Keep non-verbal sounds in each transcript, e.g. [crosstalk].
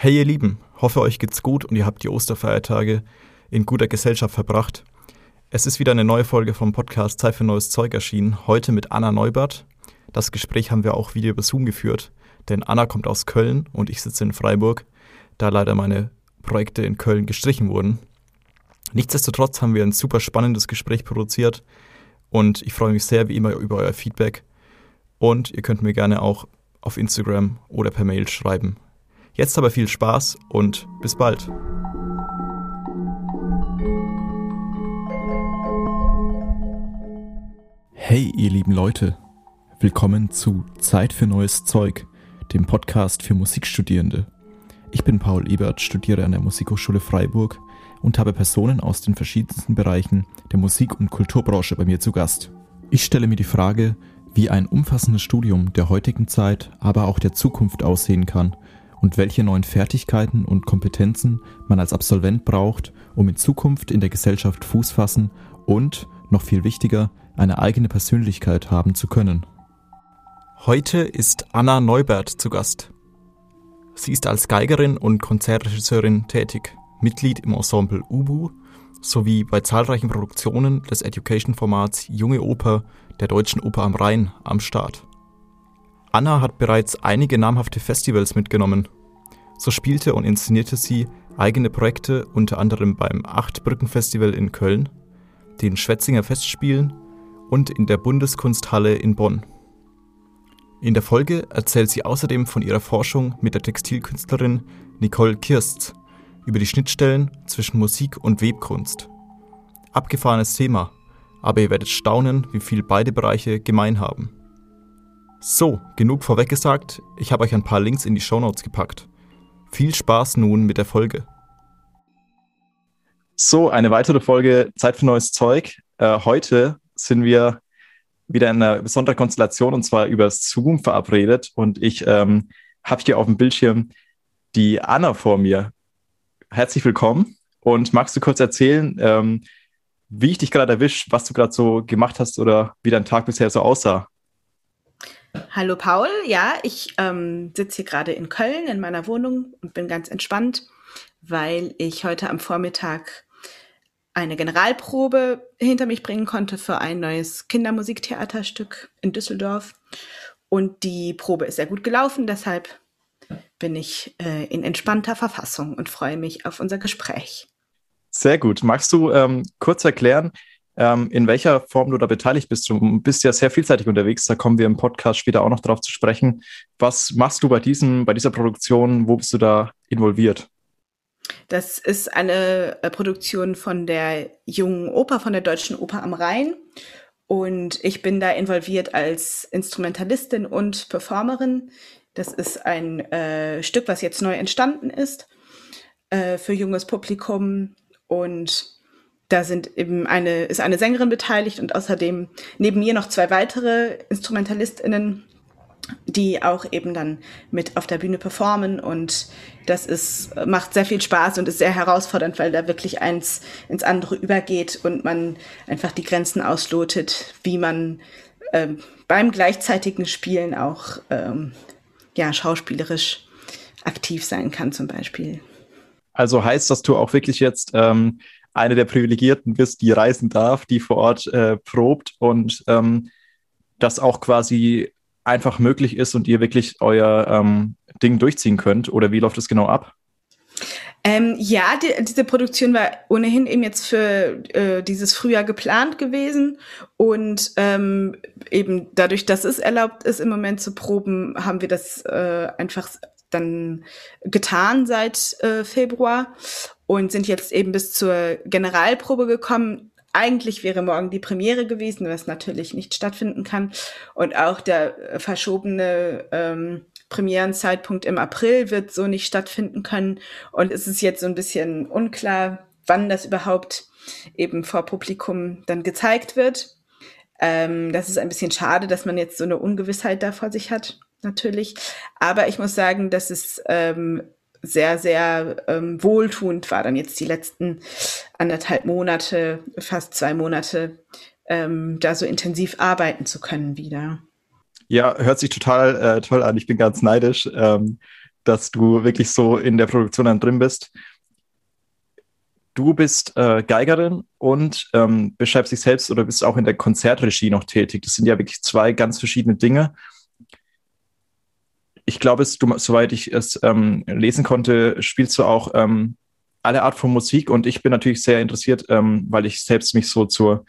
Hey ihr Lieben, hoffe euch geht's gut und ihr habt die Osterfeiertage in guter Gesellschaft verbracht. Es ist wieder eine neue Folge vom Podcast Zeit für neues Zeug erschienen, heute mit Anna Neubert. Das Gespräch haben wir auch wieder über Zoom geführt, denn Anna kommt aus Köln und ich sitze in Freiburg, da leider meine Projekte in Köln gestrichen wurden. Nichtsdestotrotz haben wir ein super spannendes Gespräch produziert und ich freue mich sehr wie immer über euer Feedback und ihr könnt mir gerne auch auf Instagram oder per Mail schreiben. Jetzt aber viel Spaß und bis bald. Hey ihr lieben Leute, willkommen zu Zeit für neues Zeug, dem Podcast für Musikstudierende. Ich bin Paul Ebert, studiere an der Musikhochschule Freiburg und habe Personen aus den verschiedensten Bereichen der Musik- und Kulturbranche bei mir zu Gast. Ich stelle mir die Frage, wie ein umfassendes Studium der heutigen Zeit, aber auch der Zukunft aussehen kann – und welche neuen Fertigkeiten und Kompetenzen man als Absolvent braucht, um in Zukunft in der Gesellschaft Fuß fassen und, noch viel wichtiger, eine eigene Persönlichkeit haben zu können. Heute ist Anna Neubert zu Gast. Sie ist als Geigerin und Konzertregisseurin tätig, Mitglied im Ensemble Ubu sowie bei zahlreichen Produktionen des Education-Formats Junge Oper der Deutschen Oper am Rhein am Start. Anna hat bereits einige namhafte Festivals mitgenommen. So spielte und inszenierte sie eigene Projekte unter anderem beim Acht-Brücken-Festival in Köln, den Schwetzinger Festspielen und in der Bundeskunsthalle in Bonn. In der Folge erzählt sie außerdem von ihrer Forschung mit der Textilkünstlerin Nicole Kirst über die Schnittstellen zwischen Musik und Webkunst. Abgefahrenes Thema, aber ihr werdet staunen, wie viel beide Bereiche gemein haben. So, genug vorweggesagt, ich habe euch ein paar Links in die Shownotes gepackt. Viel Spaß nun mit der Folge. So, eine weitere Folge Zeit für neues Zeug. Äh, heute sind wir wieder in einer besonderen Konstellation und zwar über Zoom verabredet und ich ähm, habe hier auf dem Bildschirm die Anna vor mir. Herzlich willkommen und magst du kurz erzählen, ähm, wie ich dich gerade erwischt, was du gerade so gemacht hast oder wie dein Tag bisher so aussah? Hallo Paul, ja, ich ähm, sitze hier gerade in Köln in meiner Wohnung und bin ganz entspannt, weil ich heute am Vormittag eine Generalprobe hinter mich bringen konnte für ein neues Kindermusiktheaterstück in Düsseldorf. Und die Probe ist sehr gut gelaufen, deshalb bin ich äh, in entspannter Verfassung und freue mich auf unser Gespräch. Sehr gut. Magst du ähm, kurz erklären, ähm, in welcher Form du da beteiligt bist. Du bist ja sehr vielseitig unterwegs, da kommen wir im Podcast später auch noch drauf zu sprechen. Was machst du bei, diesem, bei dieser Produktion? Wo bist du da involviert? Das ist eine äh, Produktion von der Jungen Oper, von der Deutschen Oper am Rhein. Und ich bin da involviert als Instrumentalistin und Performerin. Das ist ein äh, Stück, was jetzt neu entstanden ist äh, für junges Publikum. Und da sind eben eine, ist eine Sängerin beteiligt und außerdem neben mir noch zwei weitere InstrumentalistInnen, die auch eben dann mit auf der Bühne performen und das ist, macht sehr viel Spaß und ist sehr herausfordernd, weil da wirklich eins ins andere übergeht und man einfach die Grenzen auslotet, wie man ähm, beim gleichzeitigen Spielen auch ähm, ja, schauspielerisch aktiv sein kann zum Beispiel. Also heißt, dass du auch wirklich jetzt ähm, eine der Privilegierten bist, die reisen darf, die vor Ort äh, probt und ähm, das auch quasi einfach möglich ist und ihr wirklich euer ähm, Ding durchziehen könnt? Oder wie läuft das genau ab? Ähm, ja, die, diese Produktion war ohnehin eben jetzt für äh, dieses Frühjahr geplant gewesen und ähm, eben dadurch, dass es erlaubt ist, im Moment zu proben, haben wir das äh, einfach dann getan seit äh, Februar und sind jetzt eben bis zur Generalprobe gekommen. Eigentlich wäre morgen die Premiere gewesen, was natürlich nicht stattfinden kann. Und auch der äh, verschobene ähm, Premierenzeitpunkt im April wird so nicht stattfinden können. Und es ist jetzt so ein bisschen unklar, wann das überhaupt eben vor Publikum dann gezeigt wird. Ähm, das ist ein bisschen schade, dass man jetzt so eine Ungewissheit da vor sich hat, natürlich. Aber ich muss sagen, dass es ähm, sehr, sehr ähm, wohltuend war dann jetzt die letzten anderthalb Monate, fast zwei Monate, ähm, da so intensiv arbeiten zu können wieder. Ja, hört sich total äh, toll an. Ich bin ganz neidisch. Ähm, dass du wirklich so in der Produktion dann drin bist. Du bist äh, Geigerin und ähm, beschreibst dich selbst oder bist auch in der Konzertregie noch tätig. Das sind ja wirklich zwei ganz verschiedene Dinge. Ich glaube, du, soweit ich es ähm, lesen konnte, spielst du auch ähm, alle Art von Musik und ich bin natürlich sehr interessiert, ähm, weil ich selbst mich so zur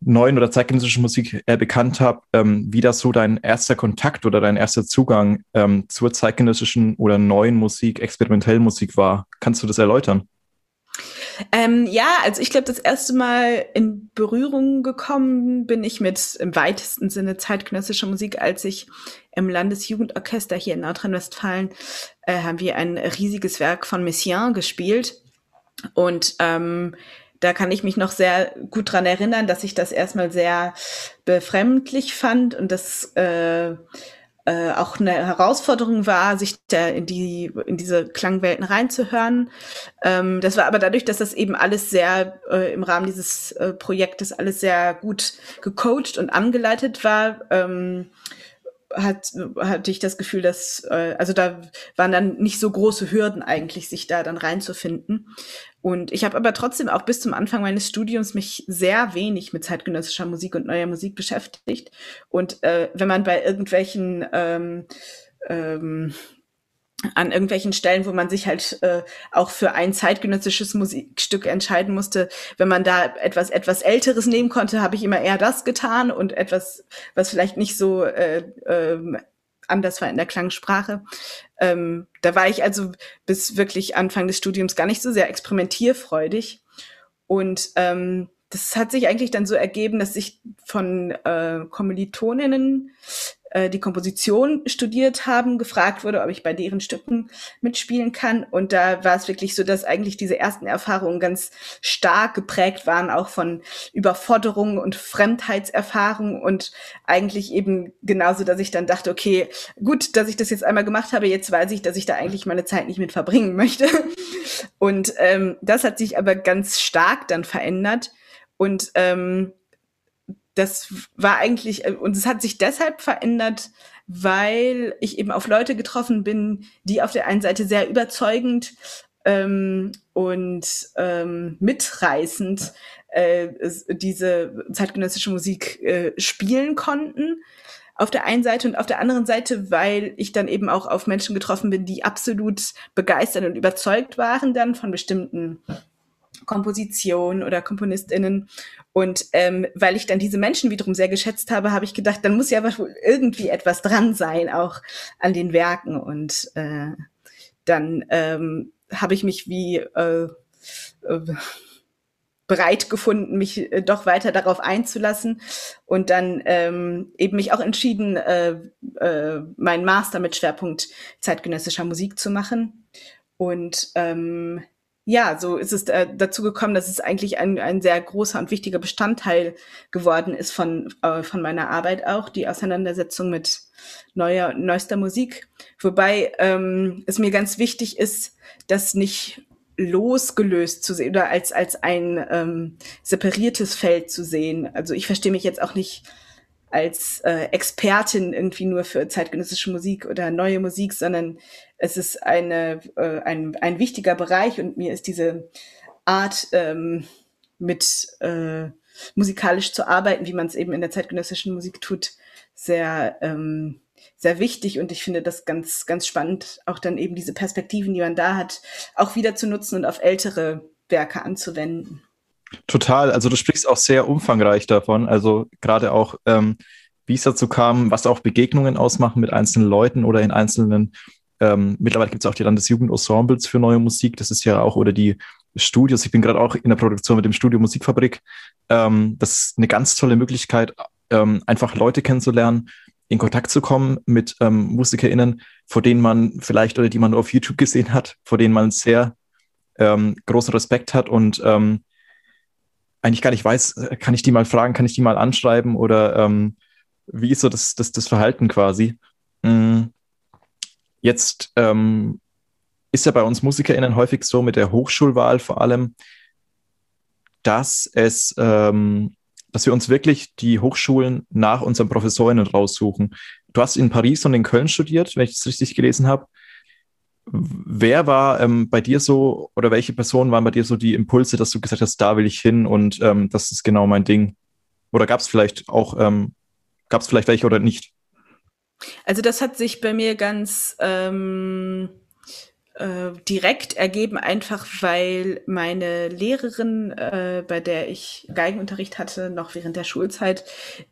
neuen oder zeitgenössischen Musik äh, bekannt habe, ähm, wie das so dein erster Kontakt oder dein erster Zugang ähm, zur zeitgenössischen oder neuen Musik, experimentellen Musik war. Kannst du das erläutern? Ähm, ja, also ich glaube, das erste Mal in Berührung gekommen bin ich mit im weitesten Sinne zeitgenössischer Musik, als ich im Landesjugendorchester hier in Nordrhein-Westfalen äh, haben wir ein riesiges Werk von Messiaen gespielt. Und ähm, da kann ich mich noch sehr gut dran erinnern, dass ich das erstmal sehr befremdlich fand und das äh, äh, auch eine Herausforderung war, sich da in die in diese Klangwelten reinzuhören. Ähm, das war aber dadurch, dass das eben alles sehr äh, im Rahmen dieses äh, Projektes alles sehr gut gecoacht und angeleitet war. Ähm, hat, hatte ich das Gefühl, dass, äh, also da waren dann nicht so große Hürden eigentlich, sich da dann reinzufinden. Und ich habe aber trotzdem auch bis zum Anfang meines Studiums mich sehr wenig mit zeitgenössischer Musik und neuer Musik beschäftigt. Und äh, wenn man bei irgendwelchen ähm, ähm, an irgendwelchen Stellen, wo man sich halt äh, auch für ein zeitgenössisches Musikstück entscheiden musste, wenn man da etwas etwas älteres nehmen konnte, habe ich immer eher das getan und etwas, was vielleicht nicht so äh, äh, anders war in der Klangsprache. Ähm, da war ich also bis wirklich Anfang des Studiums gar nicht so sehr experimentierfreudig. Und ähm, das hat sich eigentlich dann so ergeben, dass ich von äh, Kommilitoninnen äh, die Komposition studiert haben, gefragt wurde, ob ich bei deren Stücken mitspielen kann. Und da war es wirklich so, dass eigentlich diese ersten Erfahrungen ganz stark geprägt waren, auch von Überforderungen und Fremdheitserfahrungen und eigentlich eben genauso, dass ich dann dachte, okay, gut, dass ich das jetzt einmal gemacht habe, jetzt weiß ich, dass ich da eigentlich meine Zeit nicht mit verbringen möchte. Und ähm, das hat sich aber ganz stark dann verändert. Und ähm, das war eigentlich, äh, und es hat sich deshalb verändert, weil ich eben auf Leute getroffen bin, die auf der einen Seite sehr überzeugend ähm, und ähm, mitreißend äh, diese zeitgenössische Musik äh, spielen konnten. Auf der einen Seite und auf der anderen Seite, weil ich dann eben auch auf Menschen getroffen bin, die absolut begeistert und überzeugt waren dann von bestimmten Kompositionen oder KomponistInnen und ähm, weil ich dann diese Menschen wiederum sehr geschätzt habe, habe ich gedacht, dann muss ja wohl irgendwie etwas dran sein, auch an den Werken. Und äh, dann ähm, habe ich mich wie äh, äh, bereit gefunden, mich äh, doch weiter darauf einzulassen und dann ähm, eben mich auch entschieden, äh, äh, meinen Master mit Schwerpunkt zeitgenössischer Musik zu machen. Und ähm, ja, so ist es äh, dazu gekommen, dass es eigentlich ein, ein sehr großer und wichtiger Bestandteil geworden ist von, äh, von meiner Arbeit auch, die Auseinandersetzung mit neuer, neuester Musik. Wobei ähm, es mir ganz wichtig ist, das nicht losgelöst zu sehen oder als, als ein ähm, separiertes Feld zu sehen. Also ich verstehe mich jetzt auch nicht als äh, Expertin irgendwie nur für zeitgenössische Musik oder neue Musik, sondern es ist eine, äh, ein, ein wichtiger Bereich und mir ist diese Art ähm, mit äh, musikalisch zu arbeiten, wie man es eben in der zeitgenössischen Musik tut, sehr ähm, sehr wichtig. Und ich finde das ganz ganz spannend, auch dann eben diese Perspektiven, die man da hat, auch wieder zu nutzen und auf ältere Werke anzuwenden. Total, also du sprichst auch sehr umfangreich davon, also gerade auch, ähm, wie es dazu kam, was auch Begegnungen ausmachen mit einzelnen Leuten oder in einzelnen, ähm, mittlerweile gibt es auch die Landesjugendensembles für neue Musik, das ist ja auch, oder die Studios, ich bin gerade auch in der Produktion mit dem Studio Musikfabrik, ähm, das ist eine ganz tolle Möglichkeit, ähm, einfach Leute kennenzulernen, in Kontakt zu kommen mit ähm, MusikerInnen, vor denen man vielleicht oder die man nur auf YouTube gesehen hat, vor denen man sehr ähm, großen Respekt hat und ähm, eigentlich gar nicht weiß, äh, kann ich die mal fragen, kann ich die mal anschreiben oder ähm, wie ist so das, das, das Verhalten quasi? Mhm. Jetzt ähm, ist ja bei uns MusikerInnen häufig so mit der Hochschulwahl vor allem, dass es, ähm, dass wir uns wirklich die Hochschulen nach unseren ProfessorInnen raussuchen. Du hast in Paris und in Köln studiert, wenn ich das richtig gelesen habe. wer war ähm, bei dir so oder welche Personen waren bei dir so die Impulse, dass du gesagt hast, da will ich hin und ähm, das ist genau mein Ding? Oder gab es vielleicht auch, ähm, gab es vielleicht welche oder nicht? Also das hat sich bei mir ganz ähm, äh, direkt ergeben, einfach weil meine Lehrerin, äh, bei der ich Geigenunterricht hatte, noch während der Schulzeit,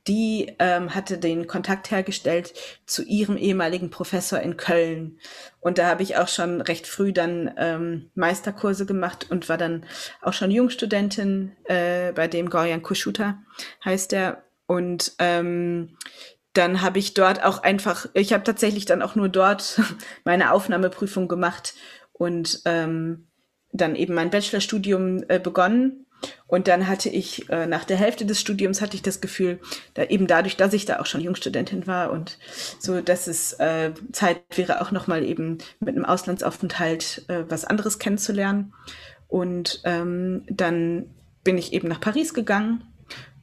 die ähm, hatte den Kontakt hergestellt zu ihrem ehemaligen Professor in Köln. Und da habe ich auch schon recht früh dann ähm, Meisterkurse gemacht und war dann auch schon Jungstudentin äh, bei dem Gorjan Kuschuta, heißt er. Und ähm, dann habe ich dort auch einfach, ich habe tatsächlich dann auch nur dort [laughs] meine Aufnahmeprüfung gemacht und ähm, dann eben mein Bachelorstudium äh, begonnen. Und dann hatte ich äh, nach der Hälfte des Studiums hatte ich das Gefühl, da eben dadurch, dass ich da auch schon Jungstudentin war und so, dass es äh, Zeit wäre, auch nochmal eben mit einem Auslandsaufenthalt äh, was anderes kennenzulernen. Und ähm, dann bin ich eben nach Paris gegangen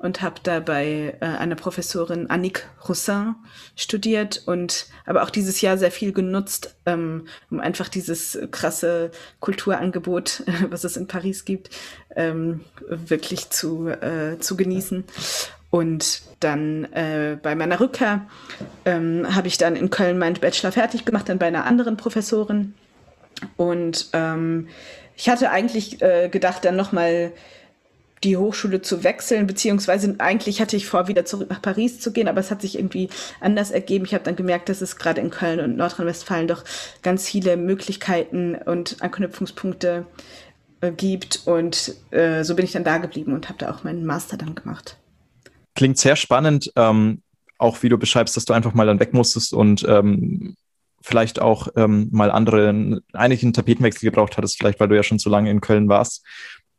und habe da bei äh, einer Professorin Annick Roussin studiert und aber auch dieses Jahr sehr viel genutzt, ähm, um einfach dieses krasse Kulturangebot, [laughs] was es in Paris gibt, ähm, wirklich zu, äh, zu genießen. Und dann äh, bei meiner Rückkehr ähm, habe ich dann in Köln meinen Bachelor fertig gemacht, dann bei einer anderen Professorin. Und ähm, ich hatte eigentlich äh, gedacht, dann nochmal die Hochschule zu wechseln, beziehungsweise eigentlich hatte ich vor, wieder zurück nach Paris zu gehen, aber es hat sich irgendwie anders ergeben. Ich habe dann gemerkt, dass es gerade in Köln und Nordrhein-Westfalen doch ganz viele Möglichkeiten und Anknüpfungspunkte äh, gibt und äh, so bin ich dann da geblieben und habe da auch meinen Master dann gemacht. Klingt sehr spannend, ähm, auch wie du beschreibst, dass du einfach mal dann weg musstest und ähm, vielleicht auch ähm, mal andere, einigen Tapetenwechsel gebraucht hattest, vielleicht weil du ja schon so lange in Köln warst.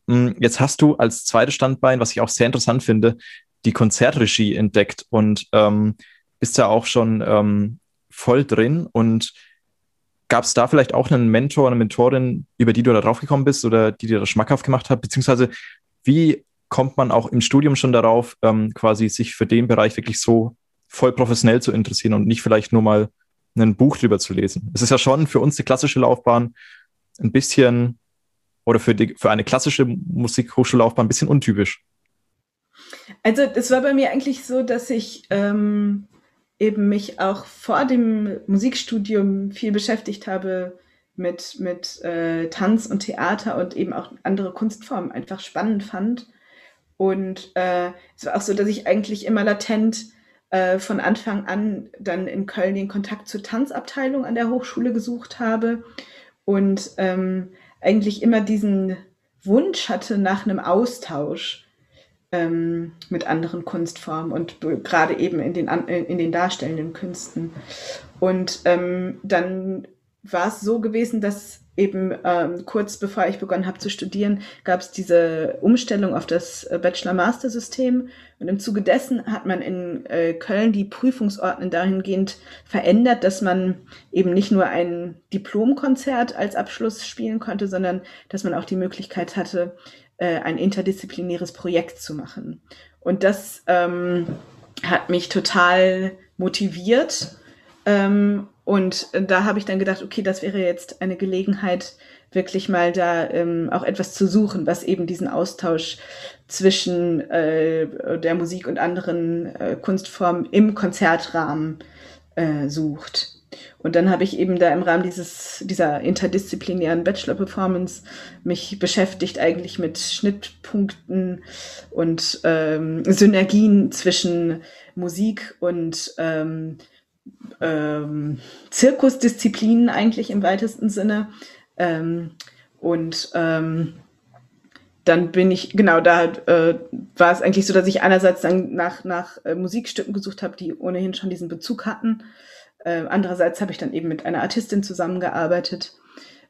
Hm, jetzt hast du als zweites Standbein, was ich auch sehr interessant finde, die Konzertregie entdeckt und ähm, bist ja auch schon ähm, voll drin. Und gab es da vielleicht auch einen Mentor, eine Mentorin, über die du da drauf gekommen bist oder die dir das schmackhaft gemacht hat? Beziehungsweise wie kommt man auch im Studium schon darauf, ähm, quasi sich für den Bereich wirklich so voll professionell zu interessieren und nicht vielleicht nur mal ein Buch drüber zu lesen? Es ist ja schon für uns die klassische Laufbahn ein bisschen oder für, die, für eine klassische Musikhochschullaufbahn ein bisschen untypisch? Also es war bei mir eigentlich so, dass ich ähm, eben mich auch vor dem Musikstudium viel beschäftigt habe mit, mit äh, Tanz und Theater und eben auch andere Kunstformen einfach spannend fand. Und äh, es war auch so, dass ich eigentlich immer latent äh, von Anfang an dann in Köln den Kontakt zur Tanzabteilung an der Hochschule gesucht habe. Und ähm, eigentlich immer diesen Wunsch hatte nach einem Austausch ähm, mit anderen Kunstformen und gerade eben in den, in den darstellenden Künsten. Und ähm, dann war es so gewesen, dass eben ähm, kurz bevor ich begonnen habe zu studieren, gab es diese Umstellung auf das äh, Bachelor-Master-System. Und im Zuge dessen hat man in äh, Köln die Prüfungsordnung dahingehend verändert, dass man eben nicht nur ein Diplomkonzert als Abschluss spielen konnte, sondern dass man auch die Möglichkeit hatte, äh, ein interdisziplinäres Projekt zu machen. Und das ähm, hat mich total motiviert. Ähm, und da habe ich dann gedacht, okay, das wäre jetzt eine Gelegenheit, wirklich mal da ähm, auch etwas zu suchen, was eben diesen Austausch zwischen äh, der Musik und anderen äh, Kunstformen im Konzertrahmen äh, sucht. Und dann habe ich eben da im Rahmen dieses, dieser interdisziplinären Bachelor-Performance mich beschäftigt eigentlich mit Schnittpunkten und ähm, Synergien zwischen Musik und ähm, ähm, Zirkusdisziplinen eigentlich im weitesten Sinne. Ähm, und ähm, dann bin ich, genau, da äh, war es eigentlich so, dass ich einerseits dann nach, nach äh, Musikstücken gesucht habe, die ohnehin schon diesen Bezug hatten. Äh, andererseits habe ich dann eben mit einer Artistin zusammengearbeitet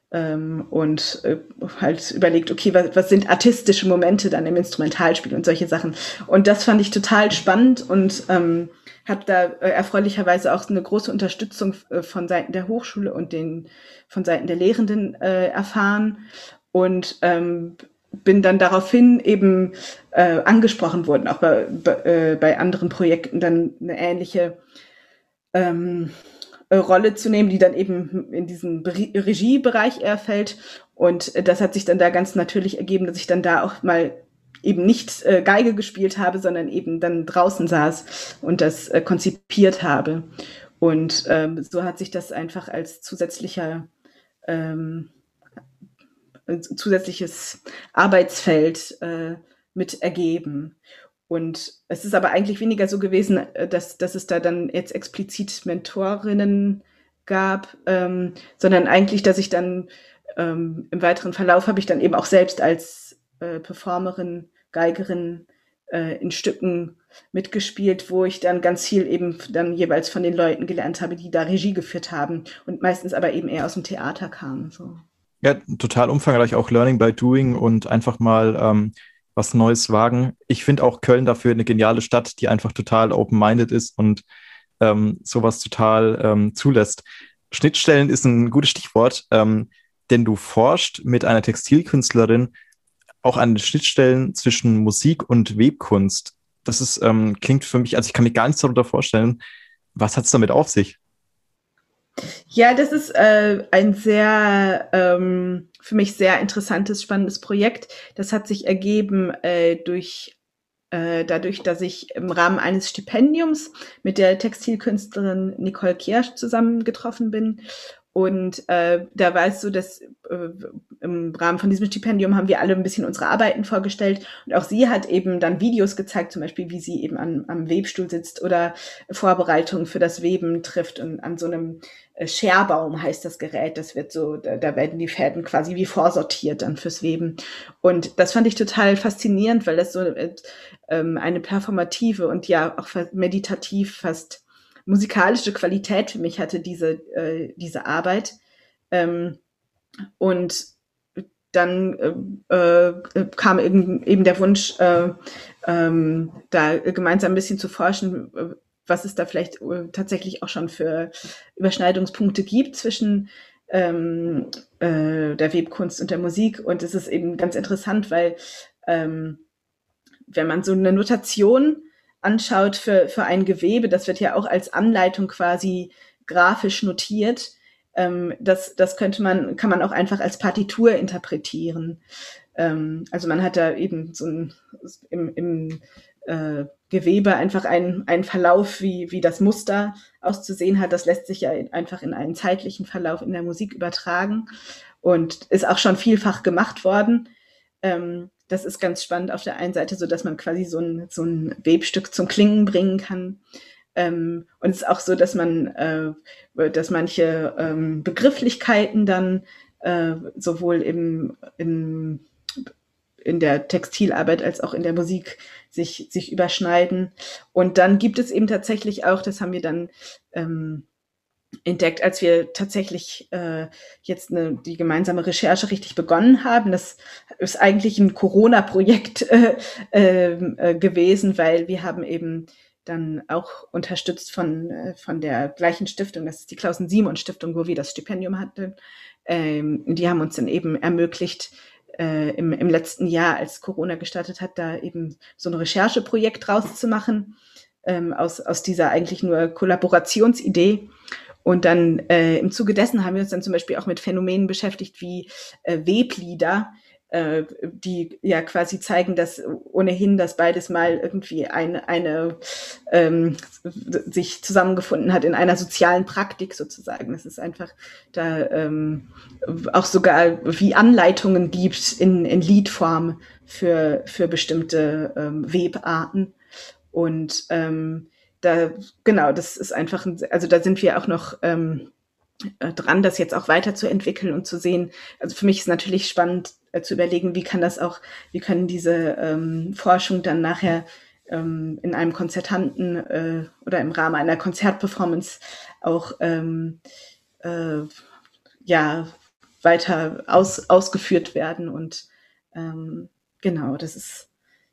und äh, halt überlegt, okay, was, was sind artistische Momente dann im Instrumentalspiel und solche Sachen. Und das fand ich total spannend und ähm, habe da äh, erfreulicherweise auch eine große Unterstützung äh, von Seiten der Hochschule und den von Seiten der Lehrenden äh, erfahren und ähm, bin dann daraufhin eben äh, angesprochen worden, auch bei, bei, äh, bei anderen Projekten dann eine ähnliche ähm, äh, Rolle zu nehmen, die dann eben in diesen Regiebereich eher fällt. Und äh, das hat sich dann da ganz natürlich ergeben, dass ich dann da auch mal eben nicht äh, Geige gespielt habe, sondern eben dann draußen saß und das äh, konzipiert habe. Und ähm, so hat sich das einfach als zusätzlicher ähm, zusätzliches Arbeitsfeld äh, mit ergeben. Und es ist aber eigentlich weniger so gewesen, äh, dass, dass es da dann jetzt explizit Mentorinnen gab, ähm, sondern eigentlich, dass ich dann ähm, im weiteren Verlauf habe ich dann eben auch selbst als äh, Performerin, Geigerin äh, in Stücken mitgespielt, wo ich dann ganz viel eben dann jeweils von den Leuten gelernt habe, die da Regie geführt haben und meistens aber eben eher aus dem Theater kamen. So. Ja, total umfangreich auch Learning by Doing und einfach mal ähm, was Neues wagen. Ich finde auch Köln dafür eine geniale Stadt, die einfach total open-minded ist und ähm, sowas total ähm, zulässt. Schnittstellen ist ein gutes Stichwort, ähm, denn du forscht mit einer Textilkünstlerin auch an den Schnittstellen zwischen Musik und Webkunst. Das ist, ähm, klingt für mich, also ich kann mir gar nichts darunter vorstellen. Was hat es damit auf sich? Ja, das ist äh, ein sehr ähm, für mich sehr interessantes, spannendes Projekt. Das hat sich ergeben äh, durch äh, dadurch, dass ich im Rahmen eines Stipendiums mit der Textilkünstlerin Nicole Kiersch zusammengetroffen bin und äh, da es so, dass äh, im Rahmen von diesem Stipendium haben wir alle ein bisschen unsere Arbeiten vorgestellt. Und auch sie hat eben dann Videos gezeigt, zum Beispiel, wie sie eben an, am Webstuhl sitzt oder Vorbereitungen für das Weben trifft. Und an so einem äh, Scherbaum heißt das Gerät. Das wird so, da, da werden die Fäden quasi wie vorsortiert dann fürs Weben. Und das fand ich total faszinierend, weil das so äh, ähm, eine performative und ja auch meditativ fast musikalische Qualität für mich hatte diese, äh, diese Arbeit. Ähm, und dann äh, äh, kam eben, eben der Wunsch, äh, ähm, da gemeinsam ein bisschen zu forschen, äh, was es da vielleicht tatsächlich auch schon für Überschneidungspunkte gibt zwischen ähm, äh, der Webkunst und der Musik. Und es ist eben ganz interessant, weil ähm, wenn man so eine Notation anschaut für, für ein Gewebe, das wird ja auch als Anleitung quasi grafisch notiert. Ähm, das, das könnte man, kann man auch einfach als Partitur interpretieren. Ähm, also man hat da eben so ein, im, im äh, Gewebe einfach einen, einen Verlauf, wie, wie das Muster auszusehen hat. Das lässt sich ja einfach in einen zeitlichen Verlauf in der Musik übertragen und ist auch schon vielfach gemacht worden. Ähm, das ist ganz spannend auf der einen Seite, so dass man quasi so ein, so ein Webstück zum Klingen bringen kann. Ähm, und es ist auch so, dass man, äh, dass manche ähm, Begrifflichkeiten dann äh, sowohl im, im, in der Textilarbeit als auch in der Musik sich, sich überschneiden. Und dann gibt es eben tatsächlich auch, das haben wir dann ähm, entdeckt, als wir tatsächlich äh, jetzt eine, die gemeinsame Recherche richtig begonnen haben. Das ist eigentlich ein Corona-Projekt äh, ähm, äh, gewesen, weil wir haben eben dann auch unterstützt von, äh, von der gleichen Stiftung, das ist die Klausen-Simon-Stiftung, wo wir das Stipendium hatten. Ähm, die haben uns dann eben ermöglicht, äh, im, im letzten Jahr, als Corona gestartet hat, da eben so ein Rechercheprojekt rauszumachen, ähm, aus, aus dieser eigentlich nur Kollaborationsidee. Und dann äh, im Zuge dessen haben wir uns dann zum Beispiel auch mit Phänomenen beschäftigt wie äh, Weblieder, äh, die ja quasi zeigen, dass ohnehin das beides mal irgendwie eine, eine ähm, sich zusammengefunden hat in einer sozialen Praktik sozusagen. Das ist einfach da ähm, auch sogar wie Anleitungen gibt in, in Liedform für, für bestimmte ähm, Webarten. Und ähm, da, genau, das ist einfach, ein, also da sind wir auch noch ähm, äh, dran, das jetzt auch weiterzuentwickeln und zu sehen. Also für mich ist natürlich spannend äh, zu überlegen, wie kann das auch, wie können diese ähm, Forschung dann nachher ähm, in einem Konzertanten äh, oder im Rahmen einer Konzertperformance auch ähm, äh, ja weiter aus, ausgeführt werden und ähm, genau, das ist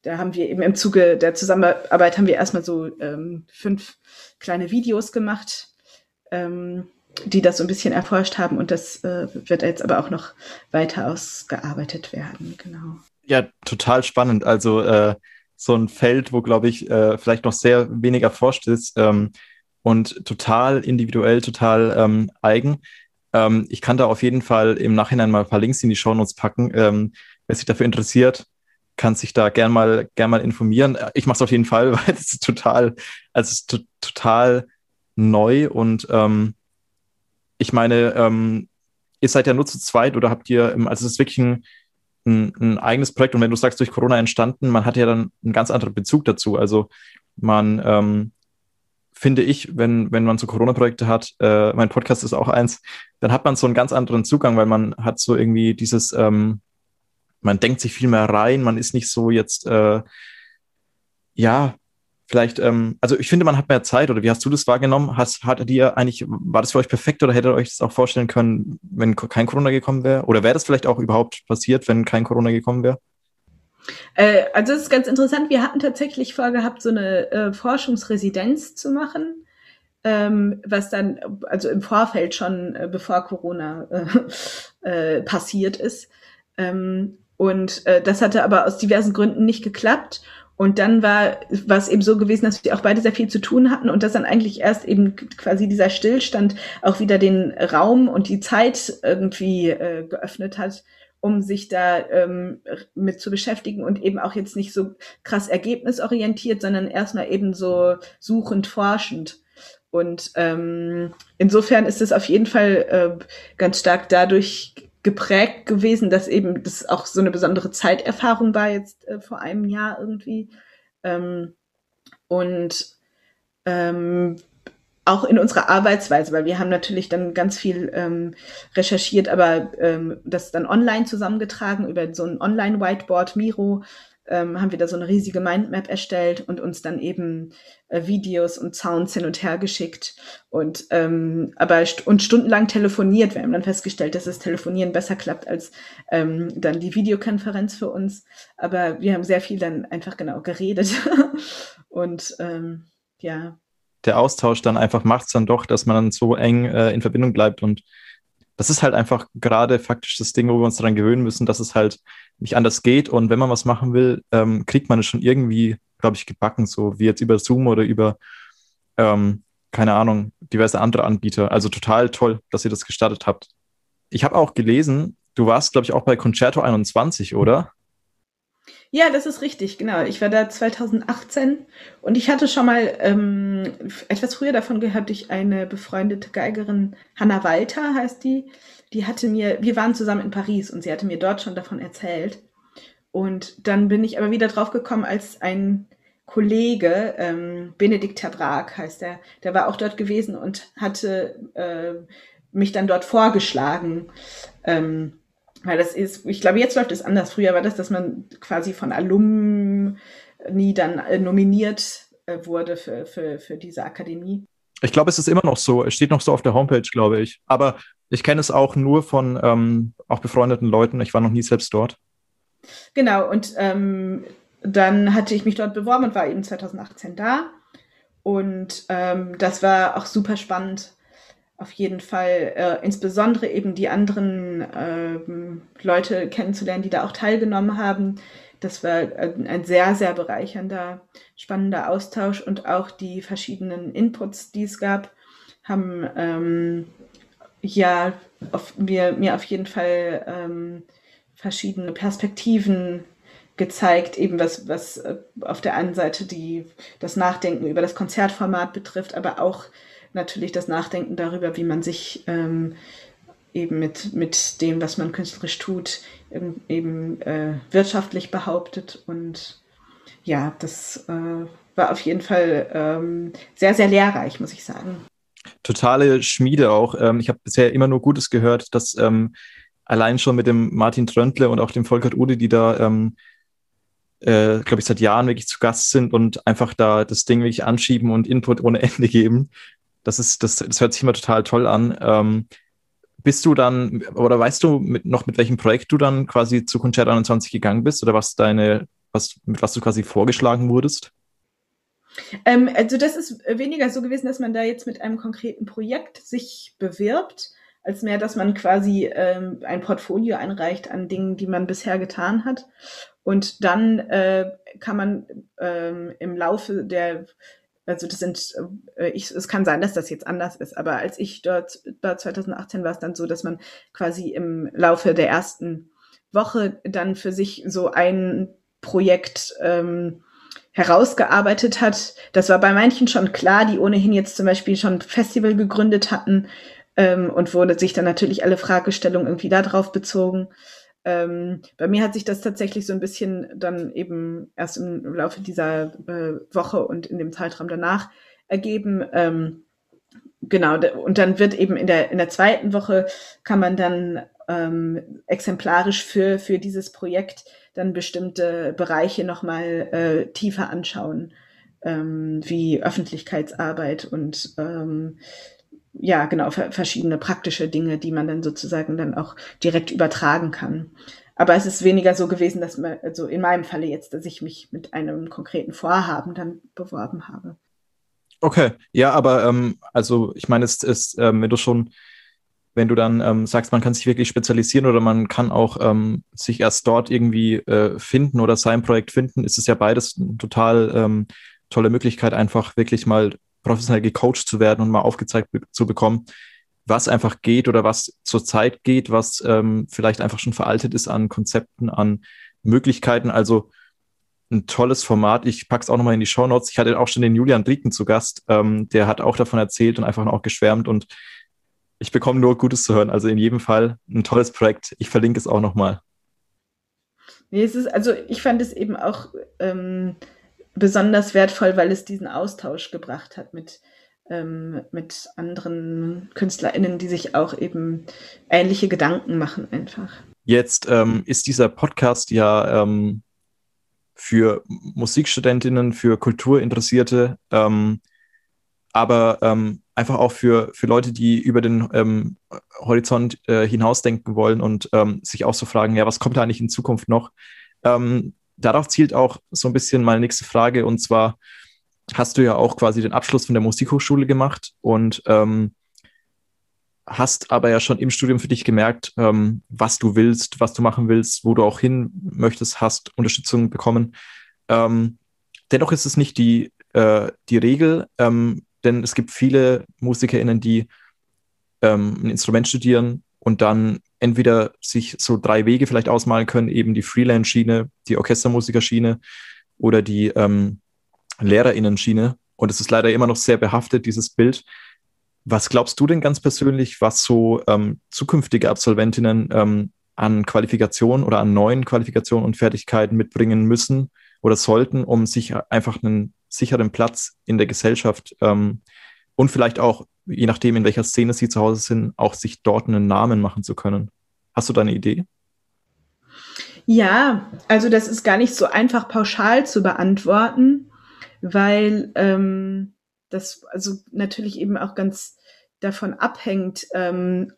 da haben wir eben im Zuge der Zusammenarbeit haben wir erstmal so ähm, fünf kleine Videos gemacht, ähm, die das so ein bisschen erforscht haben und das äh, wird jetzt aber auch noch weiter ausgearbeitet werden, genau. Ja, total spannend. Also äh, so ein Feld, wo, glaube ich, äh, vielleicht noch sehr wenig erforscht ist. Ähm, und total individuell, total ähm, eigen. Ähm, ich kann da auf jeden Fall im Nachhinein mal ein paar Links in die Shownotes packen. Ähm, wer sich dafür interessiert, kann sich da gern mal, gern mal informieren. Ich mache es auf jeden Fall, [laughs] weil es ist total, also ist total neu und ähm, ich meine, ähm, ihr seid ja nur zu zweit oder habt ihr, also es ist wirklich ein, ein, ein, eigenes Projekt und wenn du sagst, durch Corona entstanden, man hat ja dann einen ganz anderen Bezug dazu. Also man, ähm, finde ich, wenn, wenn man so Corona-Projekte hat, äh, mein Podcast ist auch eins, dann hat man so einen ganz anderen Zugang, weil man hat so irgendwie dieses, ähm, man denkt sich viel mehr rein, man ist nicht so jetzt, äh, ja, vielleicht, ähm, also ich finde, man hat mehr Zeit, oder wie hast du das wahrgenommen? Hast, hattet ihr eigentlich, war das für euch perfekt oder hättet ihr euch das auch vorstellen können, wenn kein Corona gekommen wäre? Oder wäre das vielleicht auch überhaupt passiert, wenn kein Corona gekommen wäre? Äh, also es ist ganz interessant, wir hatten tatsächlich vorgehabt, so eine äh, Forschungsresidenz zu machen, ähm, was dann, also im Vorfeld schon, äh, bevor Corona äh, [laughs] äh, passiert ist. Ähm, und äh, das hatte aber aus diversen Gründen nicht geklappt. Und dann war, war es eben so gewesen, dass wir auch beide sehr viel zu tun hatten und dass dann eigentlich erst eben quasi dieser Stillstand auch wieder den Raum und die Zeit irgendwie äh, geöffnet hat, um sich da ähm, mit zu beschäftigen und eben auch jetzt nicht so krass ergebnisorientiert, sondern erstmal eben so suchend, forschend. Und ähm, insofern ist es auf jeden Fall äh, ganz stark dadurch geprägt gewesen, dass eben das auch so eine besondere Zeiterfahrung war jetzt äh, vor einem Jahr irgendwie. Ähm, und ähm, auch in unserer Arbeitsweise, weil wir haben natürlich dann ganz viel ähm, recherchiert, aber ähm, das dann online zusammengetragen über so ein Online-Whiteboard, Miro, ähm, haben wir da so eine riesige Mindmap erstellt und uns dann eben äh, Videos und Sounds hin und her geschickt und ähm, aber st und stundenlang telefoniert. Wir haben dann festgestellt, dass das Telefonieren besser klappt als ähm, dann die Videokonferenz für uns. Aber wir haben sehr viel dann einfach genau geredet [laughs] und ähm, ja. Der Austausch dann einfach macht es dann doch, dass man dann so eng äh, in Verbindung bleibt und das ist halt einfach gerade faktisch das Ding, wo wir uns daran gewöhnen müssen, dass es halt nicht anders geht. Und wenn man was machen will, ähm, kriegt man es schon irgendwie, glaube ich, gebacken, so wie jetzt über Zoom oder über, ähm, keine Ahnung, diverse andere Anbieter. Also total toll, dass ihr das gestartet habt. Ich habe auch gelesen, du warst, glaube ich, auch bei Concerto 21, oder? Ja, das ist richtig, genau. Ich war da 2018 und ich hatte schon mal ähm, etwas früher davon gehört durch eine befreundete Geigerin, Hanna Walter heißt die. Die hatte mir, wir waren zusammen in Paris und sie hatte mir dort schon davon erzählt. Und dann bin ich aber wieder drauf gekommen, als ein Kollege, ähm, Benedikt Terbrag heißt er, der war auch dort gewesen und hatte äh, mich dann dort vorgeschlagen. Ähm, weil das ist, ich glaube, jetzt läuft es anders. Früher war das, dass man quasi von Alumni dann äh, nominiert äh, wurde für, für, für diese Akademie. Ich glaube, es ist immer noch so. Es steht noch so auf der Homepage, glaube ich. Aber ich kenne es auch nur von ähm, auch befreundeten Leuten. Ich war noch nie selbst dort. Genau, und ähm, dann hatte ich mich dort beworben und war eben 2018 da. Und ähm, das war auch super spannend auf jeden Fall, äh, insbesondere eben die anderen äh, Leute kennenzulernen, die da auch teilgenommen haben. Das war ein sehr, sehr bereichernder, spannender Austausch und auch die verschiedenen Inputs, die es gab, haben ähm, ja auf, mir, mir auf jeden Fall ähm, verschiedene Perspektiven gezeigt, eben was, was äh, auf der einen Seite die, das Nachdenken über das Konzertformat betrifft, aber auch natürlich das Nachdenken darüber, wie man sich ähm, eben mit, mit dem, was man künstlerisch tut, eben, äh, wirtschaftlich behauptet. Und ja, das äh, war auf jeden Fall ähm, sehr, sehr lehrreich, muss ich sagen. Totale Schmiede auch. Ähm, ich habe bisher immer nur Gutes gehört, dass ähm, allein schon mit dem Martin Tröntle und auch dem Volkert Ude, die da ähm, äh, glaube ich, seit Jahren wirklich zu Gast sind und einfach da das Ding wirklich anschieben und Input ohne Ende geben. Das ist, das, das hört sich immer total toll an. Ähm, bist du dann, oder weißt du mit, noch, mit welchem Projekt du dann quasi zu Concert 21 gegangen bist oder was deine, was, mit was du quasi vorgeschlagen wurdest? Ähm, also das ist weniger so gewesen, dass man da jetzt mit einem konkreten Projekt sich bewirbt, als mehr, dass man quasi ähm, ein Portfolio einreicht an Dingen, die man bisher getan hat. Und dann äh, kann man ähm, im Laufe der also das sind, äh, ich, es kann sein, dass das jetzt anders ist, aber als ich dort war 2018, war es dann so, dass man quasi im Laufe der ersten Woche dann für sich so ein Projekt ähm, herausgearbeitet hat. Das war bei manchen schon klar, die ohnehin jetzt zum Beispiel schon ein Festival gegründet hatten ähm, und wurde sich dann natürlich alle Fragestellungen irgendwie darauf bezogen. Ähm, bei mir hat sich das tatsächlich so ein bisschen dann eben erst im Laufe dieser äh, Woche und in dem Zeitraum danach ergeben. Ähm, genau, und dann wird eben in der, in der zweiten Woche kann man dann ähm, exemplarisch für, für dieses Projekt dann bestimmte Bereiche nochmal äh, tiefer anschauen, ähm, wie Öffentlichkeitsarbeit und ähm, ja, genau, verschiedene praktische Dinge, die man dann sozusagen dann auch direkt übertragen kann. Aber es ist weniger so gewesen, dass man, also in meinem Falle jetzt, dass ich mich mit einem konkreten Vorhaben dann beworben habe. Okay, ja, aber ähm, also ich meine, es ist, ähm, wenn du schon, wenn du dann ähm, sagst, man kann sich wirklich spezialisieren oder man kann auch ähm, sich erst dort irgendwie äh, finden oder sein Projekt finden, ist es ja beides eine total ähm, tolle Möglichkeit, einfach wirklich mal professionell gecoacht zu werden und mal aufgezeigt be zu bekommen, was einfach geht oder was zurzeit geht, was ähm, vielleicht einfach schon veraltet ist an Konzepten, an Möglichkeiten. Also ein tolles Format. Ich packe es auch nochmal in die Show Notes. Ich hatte auch schon den Julian Drieken zu Gast. Ähm, der hat auch davon erzählt und einfach auch geschwärmt und ich bekomme nur Gutes zu hören. Also in jedem Fall ein tolles Projekt. Ich verlinke es auch nochmal. Nee, es ist, also ich fand es eben auch ähm, besonders wertvoll, weil es diesen Austausch gebracht hat mit, ähm, mit anderen KünstlerInnen, die sich auch eben ähnliche Gedanken machen einfach. Jetzt ähm, ist dieser Podcast ja ähm, für Musikstudentinnen, für Kulturinteressierte, ähm, aber ähm, einfach auch für, für Leute, die über den ähm, Horizont äh, hinausdenken wollen und sich auch so fragen, ja, was kommt da eigentlich in Zukunft noch? Ähm, darauf zielt auch so ein bisschen meine nächste Frage. Und zwar hast du ja auch quasi den Abschluss von der Musikhochschule gemacht und ähm, hast aber ja schon im Studium für dich gemerkt, ähm, was du willst, was du machen willst, wo du auch hin möchtest, hast Unterstützung bekommen. Ähm, dennoch ist es nicht die, äh, die Regel, ähm, denn es gibt viele MusikerInnen, die ähm, ein Instrument studieren und dann entweder sich so drei Wege vielleicht ausmalen können, eben die Freelance-Schiene, die Orchestermusiker-Schiene oder die ähm, LehrerInnen-Schiene. Und es ist leider immer noch sehr behaftet, dieses Bild. Was glaubst du denn ganz persönlich, was so ähm, zukünftige Absolventinnen ähm, an Qualifikationen oder an neuen Qualifikationen und Fertigkeiten mitbringen müssen oder sollten, um sich einfach einen sicheren Platz in der Gesellschaft ähm, und vielleicht auch je nachdem, in welcher Szene sie zu Hause sind, auch sich dort einen Namen machen zu können. Hast du da eine Idee? Ja, also das ist gar nicht so einfach pauschal zu beantworten, weil ähm, das also natürlich eben auch ganz davon abhängt, ähm,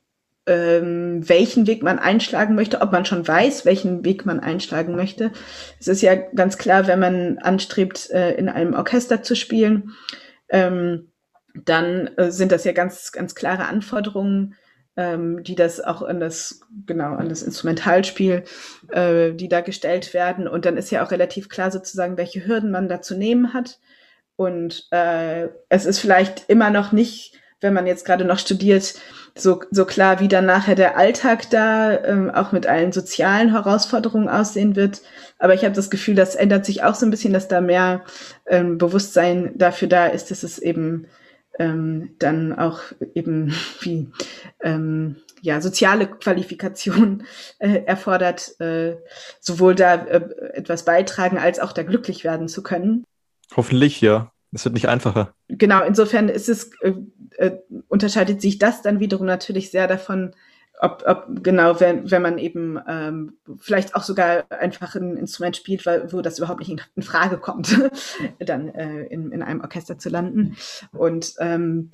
ähm, welchen Weg man einschlagen möchte, ob man schon weiß, welchen Weg man einschlagen möchte. Es ist ja ganz klar, wenn man anstrebt, äh, in einem Orchester zu spielen, ähm, dann äh, sind das ja ganz, ganz klare Anforderungen, ähm, die das auch an das, genau, an das Instrumentalspiel, äh, die da gestellt werden. Und dann ist ja auch relativ klar sozusagen, welche Hürden man da zu nehmen hat. Und äh, es ist vielleicht immer noch nicht, wenn man jetzt gerade noch studiert, so, so klar, wie dann nachher der Alltag da ähm, auch mit allen sozialen Herausforderungen aussehen wird. Aber ich habe das Gefühl, das ändert sich auch so ein bisschen, dass da mehr ähm, Bewusstsein dafür da ist, dass es eben ähm, dann auch eben [laughs] wie ähm, ja soziale Qualifikation äh, erfordert, äh, sowohl da äh, etwas beitragen als auch da glücklich werden zu können. Hoffentlich, ja. Es wird nicht einfacher. Genau, insofern ist es, äh, äh, unterscheidet sich das dann wiederum natürlich sehr davon, ob, ob genau, wenn, wenn man eben ähm, vielleicht auch sogar einfach ein Instrument spielt, weil, wo das überhaupt nicht in, in Frage kommt, [laughs] dann äh, in, in einem Orchester zu landen. Und ähm,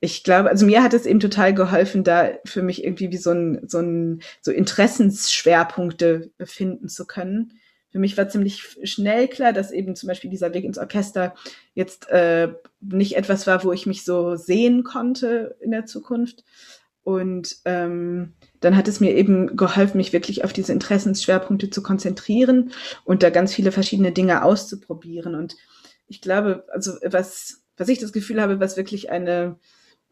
ich glaube, also mir hat es eben total geholfen, da für mich irgendwie wie so ein, so ein, so Interessensschwerpunkte finden zu können. Für mich war ziemlich schnell klar, dass eben zum Beispiel dieser Weg ins Orchester jetzt äh, nicht etwas war, wo ich mich so sehen konnte in der Zukunft, und ähm, dann hat es mir eben geholfen, mich wirklich auf diese Interessensschwerpunkte zu konzentrieren und da ganz viele verschiedene Dinge auszuprobieren. Und ich glaube, also was was ich das Gefühl habe, was wirklich eine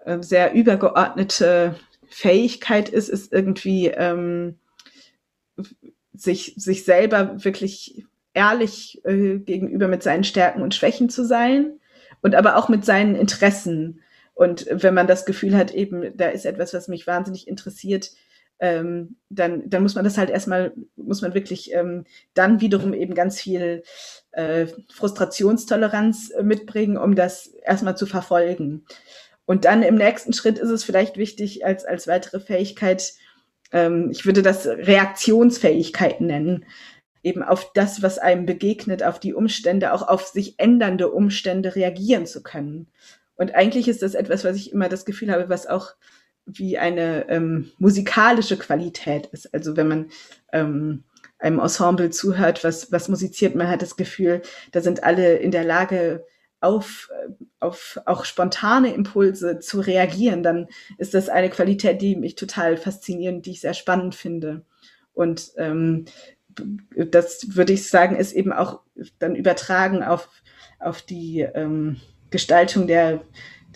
äh, sehr übergeordnete Fähigkeit ist, ist irgendwie ähm, sich, sich selber wirklich ehrlich äh, gegenüber mit seinen Stärken und Schwächen zu sein und aber auch mit seinen Interessen. Und wenn man das Gefühl hat, eben, da ist etwas, was mich wahnsinnig interessiert, ähm, dann, dann muss man das halt erstmal, muss man wirklich ähm, dann wiederum eben ganz viel äh, Frustrationstoleranz mitbringen, um das erstmal zu verfolgen. Und dann im nächsten Schritt ist es vielleicht wichtig als, als weitere Fähigkeit, ähm, ich würde das Reaktionsfähigkeit nennen, eben auf das, was einem begegnet, auf die Umstände, auch auf sich ändernde Umstände reagieren zu können. Und eigentlich ist das etwas, was ich immer das Gefühl habe, was auch wie eine ähm, musikalische Qualität ist. Also wenn man ähm, einem Ensemble zuhört, was, was musiziert, man hat das Gefühl, da sind alle in der Lage, auf, auf auch spontane Impulse zu reagieren, dann ist das eine Qualität, die mich total fasziniert, die ich sehr spannend finde. Und ähm, das würde ich sagen, ist eben auch dann übertragen auf, auf die ähm, Gestaltung der,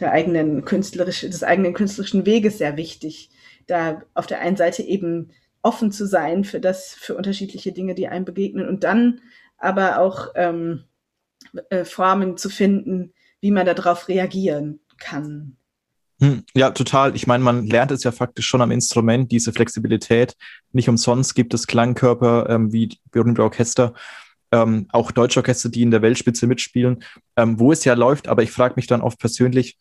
der eigenen künstlerischen, des eigenen künstlerischen Weges sehr wichtig. Da auf der einen Seite eben offen zu sein für das, für unterschiedliche Dinge, die einem begegnen und dann aber auch ähm, äh, Formen zu finden, wie man darauf reagieren kann. Hm, ja, total. Ich meine, man lernt es ja faktisch schon am Instrument, diese Flexibilität. Nicht umsonst gibt es Klangkörper ähm, wie berühmte Orchester, ähm, auch deutsche Orchester, die in der Weltspitze mitspielen, ähm, wo es ja läuft. Aber ich frage mich dann oft persönlich,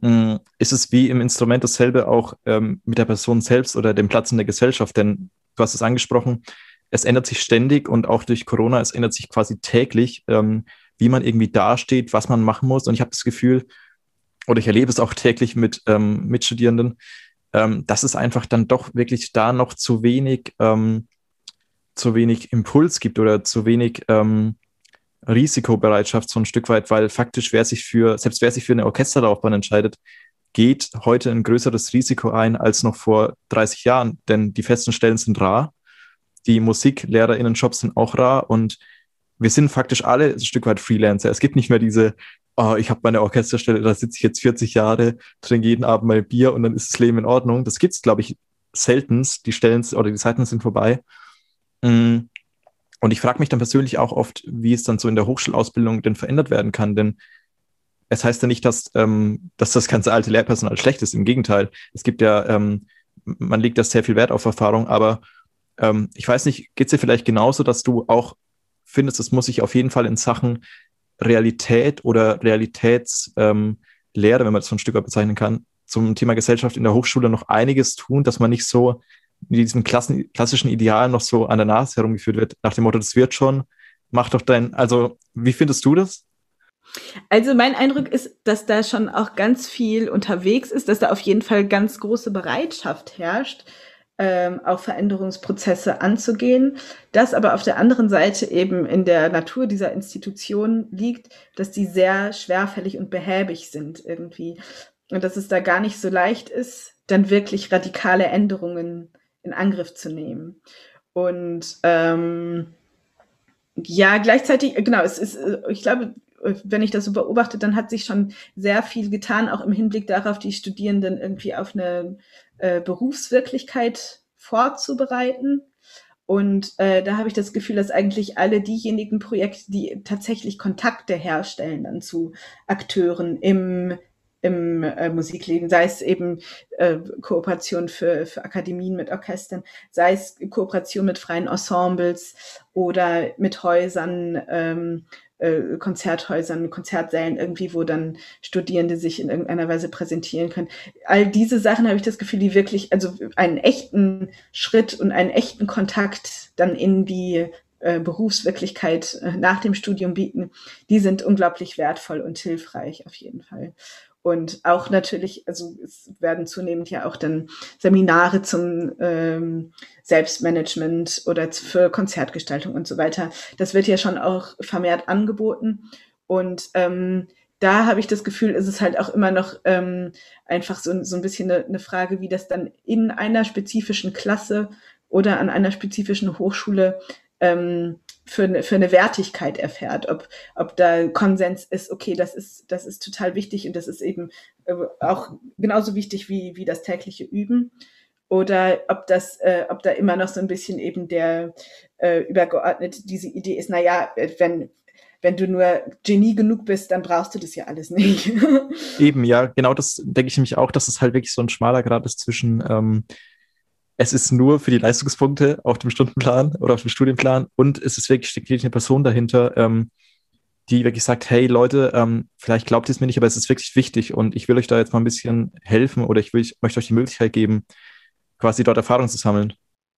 mh, hm, ist es wie im Instrument dasselbe auch ähm, mit der Person selbst oder dem Platz in der Gesellschaft? Denn du hast es angesprochen, es ändert sich ständig und auch durch Corona, es ändert sich quasi täglich, ähm, wie man irgendwie dasteht, was man machen muss. Und ich habe das Gefühl, oder ich erlebe es auch täglich mit ähm, Mitstudierenden, ähm, dass es einfach dann doch wirklich da noch zu wenig ähm, zu wenig Impuls gibt oder zu wenig ähm, Risikobereitschaft so ein Stück weit, weil faktisch wer sich für, selbst wer sich für eine Orchesterlaufbahn entscheidet, geht heute ein größeres Risiko ein als noch vor 30 Jahren, denn die festen Stellen sind rar, die Musiklehrerinnen-Jobs sind auch rar und wir sind faktisch alle ein Stück weit Freelancer. Es gibt nicht mehr diese, oh, ich habe meine Orchesterstelle, da sitze ich jetzt 40 Jahre, trinke jeden Abend mal Bier und dann ist das Leben in Ordnung. Das gibt's, glaube ich, seltenst. Die Stellen oder die Zeiten sind vorbei. Mm. Und ich frage mich dann persönlich auch oft, wie es dann so in der Hochschulausbildung denn verändert werden kann. Denn es heißt ja nicht, dass, ähm, dass das ganze alte Lehrpersonal schlecht ist. Im Gegenteil. Es gibt ja, ähm, man legt da sehr viel Wert auf Erfahrung, aber ähm, ich weiß nicht, geht es dir vielleicht genauso, dass du auch findest, es muss sich auf jeden Fall in Sachen Realität oder Realitätslehre, ähm, wenn man das so ein Stück weit bezeichnen kann, zum Thema Gesellschaft in der Hochschule noch einiges tun, dass man nicht so mit diesem Klassen, klassischen Ideal noch so an der Nase herumgeführt wird, nach dem Motto, das wird schon, mach doch dein, also wie findest du das? Also mein Eindruck ist, dass da schon auch ganz viel unterwegs ist, dass da auf jeden Fall ganz große Bereitschaft herrscht, ähm, auch Veränderungsprozesse anzugehen. Das aber auf der anderen Seite eben in der Natur dieser Institution liegt, dass die sehr schwerfällig und behäbig sind irgendwie. Und dass es da gar nicht so leicht ist, dann wirklich radikale Änderungen in Angriff zu nehmen. Und ähm, ja, gleichzeitig, genau, es ist, ich glaube, wenn ich das so beobachte, dann hat sich schon sehr viel getan, auch im Hinblick darauf, die Studierenden irgendwie auf eine äh, Berufswirklichkeit vorzubereiten. Und äh, da habe ich das Gefühl, dass eigentlich alle diejenigen Projekte, die tatsächlich Kontakte herstellen dann zu Akteuren im im äh, Musikleben, sei es eben äh, Kooperation für, für Akademien mit Orchestern, sei es Kooperation mit freien Ensembles oder mit Häusern, ähm, äh, Konzerthäusern, Konzertsälen irgendwie, wo dann Studierende sich in irgendeiner Weise präsentieren können. All diese Sachen habe ich das Gefühl, die wirklich, also einen echten Schritt und einen echten Kontakt dann in die äh, Berufswirklichkeit äh, nach dem Studium bieten, die sind unglaublich wertvoll und hilfreich auf jeden Fall. Und auch natürlich, also es werden zunehmend ja auch dann Seminare zum ähm, Selbstmanagement oder für Konzertgestaltung und so weiter. Das wird ja schon auch vermehrt angeboten. Und ähm, da habe ich das Gefühl, ist es halt auch immer noch ähm, einfach so, so ein bisschen eine, eine Frage, wie das dann in einer spezifischen Klasse oder an einer spezifischen Hochschule ähm, für eine, für eine Wertigkeit erfährt, ob, ob da Konsens ist, okay, das ist, das ist total wichtig und das ist eben äh, auch genauso wichtig wie, wie das tägliche Üben. Oder ob das, äh, ob da immer noch so ein bisschen eben der äh, übergeordnet diese Idee ist, na ja, wenn, wenn du nur Genie genug bist, dann brauchst du das ja alles nicht. [laughs] Eben, ja, genau das denke ich nämlich auch, dass es halt wirklich so ein schmaler Grad ist zwischen ähm, es ist nur für die Leistungspunkte auf dem Stundenplan oder auf dem Studienplan und es ist wirklich, wirklich eine Person dahinter, ähm, die wirklich sagt, hey Leute, ähm, vielleicht glaubt ihr es mir nicht, aber es ist wirklich wichtig und ich will euch da jetzt mal ein bisschen helfen oder ich, will, ich möchte euch die Möglichkeit geben, quasi dort Erfahrung zu sammeln.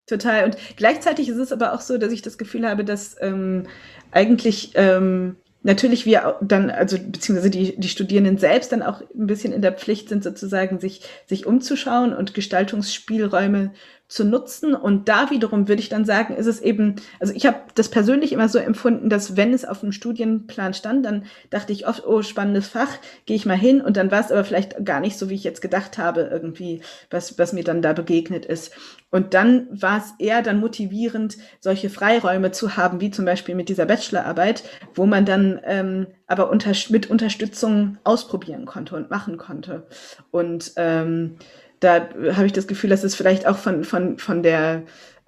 Total. Und gleichzeitig ist es aber auch so, dass ich das Gefühl habe, dass ähm, eigentlich ähm, natürlich wir dann, also beziehungsweise die, die Studierenden selbst dann auch ein bisschen in der Pflicht sind, sozusagen sich, sich umzuschauen und Gestaltungsspielräume zu nutzen. Und da wiederum würde ich dann sagen, ist es eben, also ich habe das persönlich immer so empfunden, dass wenn es auf dem Studienplan stand, dann dachte ich oft, oh, spannendes Fach, gehe ich mal hin. Und dann war es aber vielleicht gar nicht so, wie ich jetzt gedacht habe, irgendwie, was, was mir dann da begegnet ist. Und dann war es eher dann motivierend, solche Freiräume zu haben, wie zum Beispiel mit dieser Bachelorarbeit, wo man dann ähm, aber unter, mit Unterstützung ausprobieren konnte und machen konnte. Und ähm, da habe ich das Gefühl, dass es vielleicht auch von, von, von der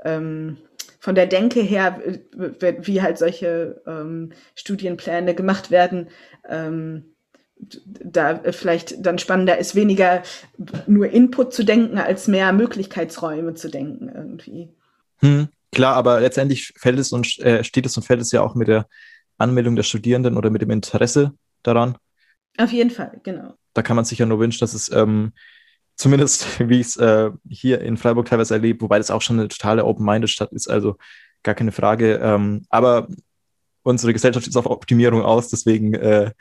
ähm, von der Denke her, wie halt solche ähm, Studienpläne gemacht werden, ähm, da vielleicht dann spannender ist, weniger nur Input zu denken, als mehr Möglichkeitsräume zu denken irgendwie. Hm, klar, aber letztendlich fällt es und äh, steht es und fällt es ja auch mit der Anmeldung der Studierenden oder mit dem Interesse daran. Auf jeden Fall, genau. Da kann man sich ja nur wünschen, dass es ähm, Zumindest [laughs] wie ich es äh, hier in Freiburg teilweise erlebe, wobei das auch schon eine totale Open-Minded Stadt ist, also gar keine Frage. Ähm, aber unsere Gesellschaft ist auf Optimierung aus, deswegen äh,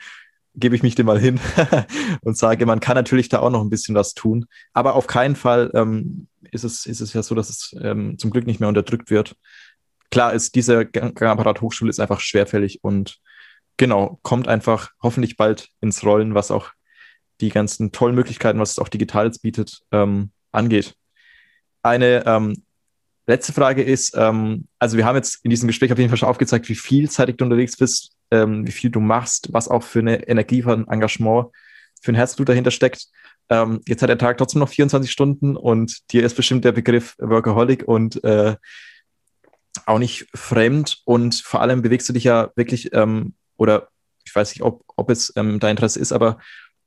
gebe ich mich dem mal hin [laughs] und sage, man kann natürlich da auch noch ein bisschen was tun. Aber auf keinen Fall ähm, ist, es, ist es ja so, dass es ähm, zum Glück nicht mehr unterdrückt wird. Klar ist, dieser Gangapparat Hochschule ist einfach schwerfällig und genau, kommt einfach hoffentlich bald ins Rollen, was auch die ganzen tollen Möglichkeiten, was es auch digital jetzt bietet, ähm, angeht. Eine ähm, letzte Frage ist, ähm, also wir haben jetzt in diesem Gespräch auf jeden Fall schon aufgezeigt, wie vielseitig du unterwegs bist, ähm, wie viel du machst, was auch für eine Energie, für ein Engagement, für ein Herzblut dahinter steckt. Ähm, jetzt hat der Tag trotzdem noch 24 Stunden und dir ist bestimmt der Begriff Workaholic und äh, auch nicht fremd und vor allem bewegst du dich ja wirklich ähm, oder ich weiß nicht, ob, ob es ähm, dein Interesse ist, aber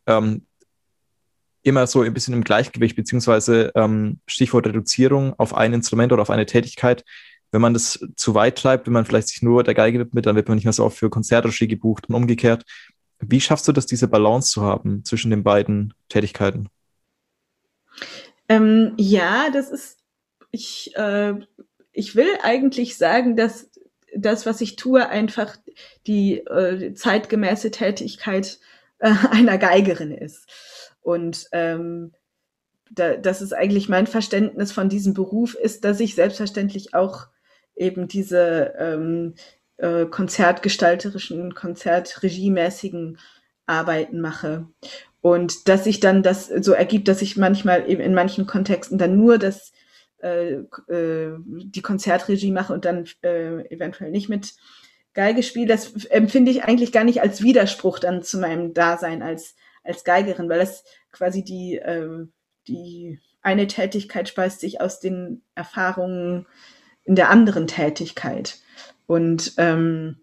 ähm, immer so ein bisschen im Gleichgewicht, beziehungsweise ähm, Stichwort Reduzierung auf ein Instrument oder auf eine Tätigkeit. Wenn man das zu weit treibt, wenn man vielleicht sich nur der Geige widmet, dann wird man nicht mehr so oft für Konzertregie gebucht und umgekehrt. Wie schaffst du das, diese Balance zu haben zwischen den beiden Tätigkeiten? Ähm, ja, das ist, ich, äh, ich will eigentlich sagen, dass das, was ich tue, einfach die äh, zeitgemäße Tätigkeit äh, [laughs] einer Geigerin ist. Und ähm, da, das ist eigentlich mein Verständnis von diesem Beruf, ist, dass ich selbstverständlich auch eben diese ähm, äh, konzertgestalterischen, konzertregiemäßigen Arbeiten mache. Und dass sich dann das so ergibt, dass ich manchmal eben in manchen Kontexten dann nur das äh, äh, die Konzertregie mache und dann äh, eventuell nicht mit Geige spiele, das empfinde ich eigentlich gar nicht als Widerspruch dann zu meinem Dasein als, als Geigerin, weil das quasi die, äh, die eine Tätigkeit speist sich aus den Erfahrungen in der anderen Tätigkeit. Und ähm,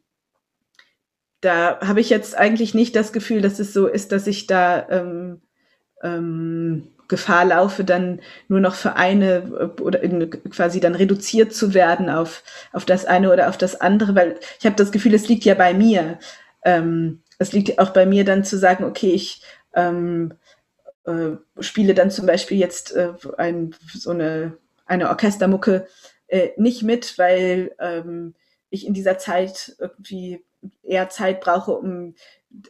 da habe ich jetzt eigentlich nicht das Gefühl, dass es so ist, dass ich da ähm, ähm, Gefahr laufe, dann nur noch für eine äh, oder in, quasi dann reduziert zu werden auf, auf das eine oder auf das andere, weil ich habe das Gefühl, es liegt ja bei mir. Ähm, es liegt auch bei mir dann zu sagen, okay, ich ähm, äh, spiele dann zum Beispiel jetzt äh, ein, so eine, eine Orchestermucke äh, nicht mit, weil ähm, ich in dieser Zeit irgendwie eher Zeit brauche, um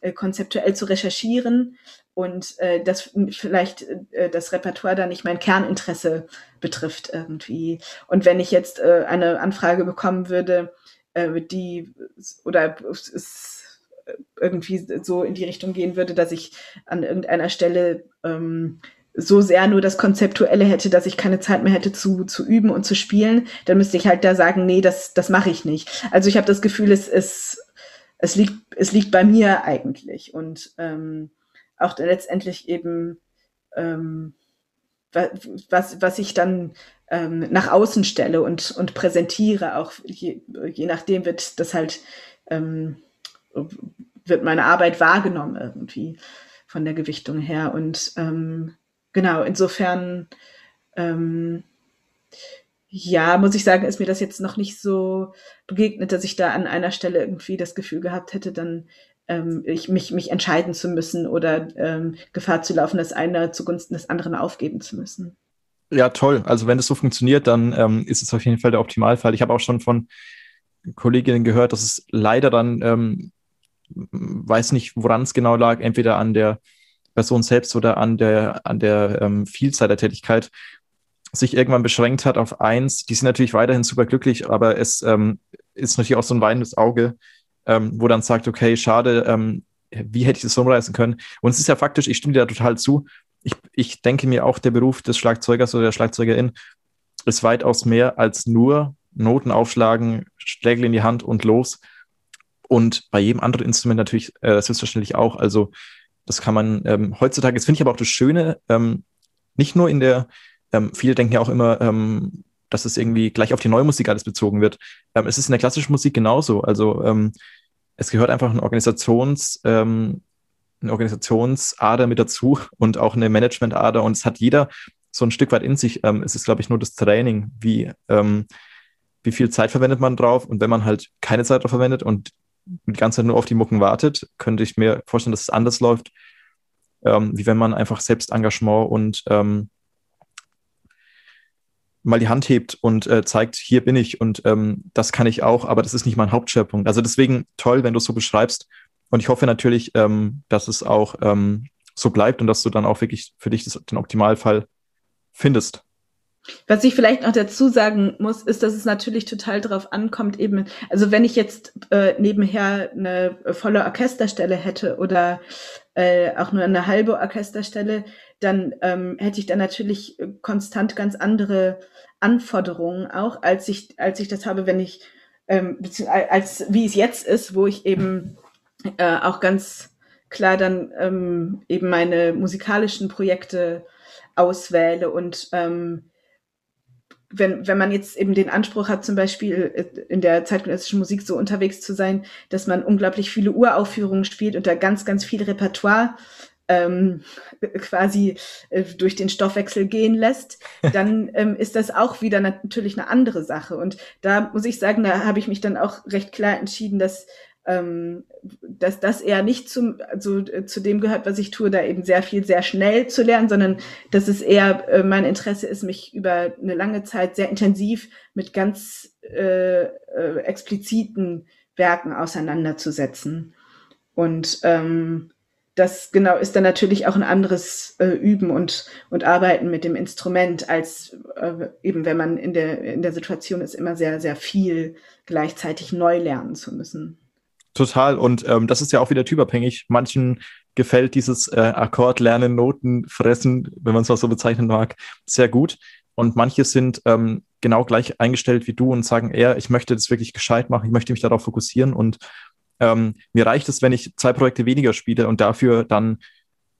äh, konzeptuell zu recherchieren und äh, das vielleicht äh, das Repertoire da nicht mein Kerninteresse betrifft irgendwie. Und wenn ich jetzt äh, eine Anfrage bekommen würde, äh, die oder es irgendwie so in die Richtung gehen würde, dass ich an irgendeiner Stelle ähm, so sehr nur das Konzeptuelle hätte, dass ich keine Zeit mehr hätte zu, zu üben und zu spielen, dann müsste ich halt da sagen, nee, das, das mache ich nicht. Also ich habe das Gefühl, es, es, es, liegt, es liegt bei mir eigentlich. Und ähm, auch letztendlich eben, ähm, was, was ich dann ähm, nach außen stelle und, und präsentiere, auch je, je nachdem wird das halt, ähm, wird meine Arbeit wahrgenommen irgendwie von der Gewichtung her. Und ähm, genau, insofern, ähm, ja, muss ich sagen, ist mir das jetzt noch nicht so begegnet, dass ich da an einer Stelle irgendwie das Gefühl gehabt hätte, dann ähm, ich, mich, mich entscheiden zu müssen oder ähm, Gefahr zu laufen, das eine zugunsten des anderen aufgeben zu müssen. Ja, toll. Also wenn das so funktioniert, dann ähm, ist es auf jeden Fall der Optimalfall. Ich habe auch schon von Kolleginnen gehört, dass es leider dann, ähm, weiß nicht, woran es genau lag, entweder an der Person selbst oder an der, an der ähm, Vielzahl der Tätigkeit, sich irgendwann beschränkt hat auf eins. Die sind natürlich weiterhin super glücklich, aber es ähm, ist natürlich auch so ein weinendes Auge, ähm, wo dann sagt, okay, schade, ähm, wie hätte ich das umreißen können? Und es ist ja faktisch, ich stimme dir da total zu. Ich, ich denke mir auch, der Beruf des Schlagzeugers oder der Schlagzeugerin ist weitaus mehr als nur Noten aufschlagen, Schlägel in die Hand und los. Und bei jedem anderen Instrument natürlich äh, selbstverständlich auch. Also das kann man ähm, heutzutage, das finde ich aber auch das Schöne, ähm, nicht nur in der, ähm, viele denken ja auch immer, ähm, dass es irgendwie gleich auf die neue Musik alles bezogen wird. Ähm, es ist in der klassischen Musik genauso. Also ähm, es gehört einfach ein Organisations, ähm, eine Organisationsader mit dazu und auch eine Managementader und es hat jeder so ein Stück weit in sich. Ähm, es ist, glaube ich, nur das Training, wie, ähm, wie viel Zeit verwendet man drauf und wenn man halt keine Zeit drauf verwendet und die ganze Zeit nur auf die Mucken wartet, könnte ich mir vorstellen, dass es anders läuft, ähm, wie wenn man einfach selbst Engagement und mal die Hand hebt und äh, zeigt, hier bin ich und ähm, das kann ich auch, aber das ist nicht mein Hauptschwerpunkt. Also deswegen toll, wenn du es so beschreibst. Und ich hoffe natürlich, ähm, dass es auch ähm, so bleibt und dass du dann auch wirklich für dich das, den Optimalfall findest. Was ich vielleicht noch dazu sagen muss, ist, dass es natürlich total darauf ankommt, eben, also wenn ich jetzt äh, nebenher eine volle Orchesterstelle hätte oder äh, auch nur eine halbe Orchesterstelle, dann ähm, hätte ich dann natürlich konstant ganz andere Anforderungen auch, als ich, als ich das habe, wenn ich, ähm, als wie es jetzt ist, wo ich eben äh, auch ganz klar dann ähm, eben meine musikalischen Projekte auswähle und ähm, wenn, wenn man jetzt eben den Anspruch hat, zum Beispiel äh, in der zeitgenössischen Musik so unterwegs zu sein, dass man unglaublich viele Uraufführungen spielt und da ganz, ganz viel Repertoire ähm, quasi äh, durch den Stoffwechsel gehen lässt, [laughs] dann ähm, ist das auch wieder natürlich eine andere Sache. Und da muss ich sagen, da habe ich mich dann auch recht klar entschieden, dass ähm, dass das eher nicht zum, also, äh, zu dem gehört, was ich tue, da eben sehr viel, sehr schnell zu lernen, sondern dass es eher äh, mein Interesse ist, mich über eine lange Zeit sehr intensiv mit ganz äh, äh, expliziten Werken auseinanderzusetzen. Und ähm, das genau ist dann natürlich auch ein anderes äh, Üben und, und Arbeiten mit dem Instrument, als äh, eben wenn man in der, in der Situation ist, immer sehr, sehr viel gleichzeitig neu lernen zu müssen. Total. Und ähm, das ist ja auch wieder typabhängig. Manchen gefällt dieses äh, Akkord lernen, Noten fressen, wenn man es mal so bezeichnen mag, sehr gut. Und manche sind ähm, genau gleich eingestellt wie du und sagen eher, ich möchte das wirklich gescheit machen, ich möchte mich darauf fokussieren und ähm, mir reicht es, wenn ich zwei Projekte weniger spiele und dafür dann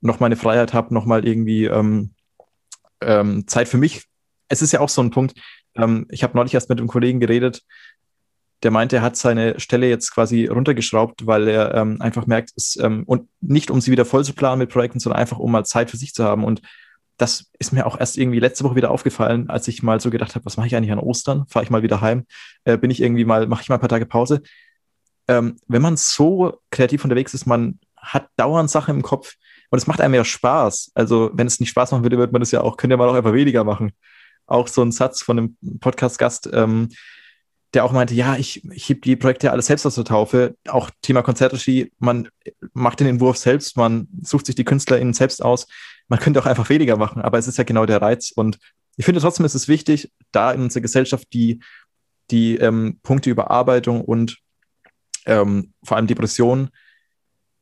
noch meine Freiheit habe, noch mal irgendwie ähm, ähm, Zeit für mich. Es ist ja auch so ein Punkt. Ähm, ich habe neulich erst mit einem Kollegen geredet, der meinte, er hat seine Stelle jetzt quasi runtergeschraubt, weil er ähm, einfach merkt, es, ähm, und nicht um sie wieder voll zu planen mit Projekten, sondern einfach um mal Zeit für sich zu haben. Und das ist mir auch erst irgendwie letzte Woche wieder aufgefallen, als ich mal so gedacht habe, was mache ich eigentlich an Ostern? Fahre ich mal wieder heim? Äh, bin ich irgendwie mal, mache ich mal ein paar Tage Pause? Ähm, wenn man so kreativ unterwegs ist, man hat dauernd Sachen im Kopf und es macht einem ja Spaß. Also wenn es nicht Spaß machen würde, würde man das ja auch, könnte man auch einfach weniger machen. Auch so ein Satz von einem Podcast-Gast, ähm, der auch meinte, ja, ich, ich heb die Projekte alles selbst aus der Taufe. Auch Thema Konzertregie, man macht den Entwurf selbst, man sucht sich die KünstlerInnen selbst aus. Man könnte auch einfach weniger machen, aber es ist ja genau der Reiz. Und ich finde trotzdem ist es wichtig, da in unserer Gesellschaft die, die ähm, Punkte Überarbeitung und ähm, vor allem Depression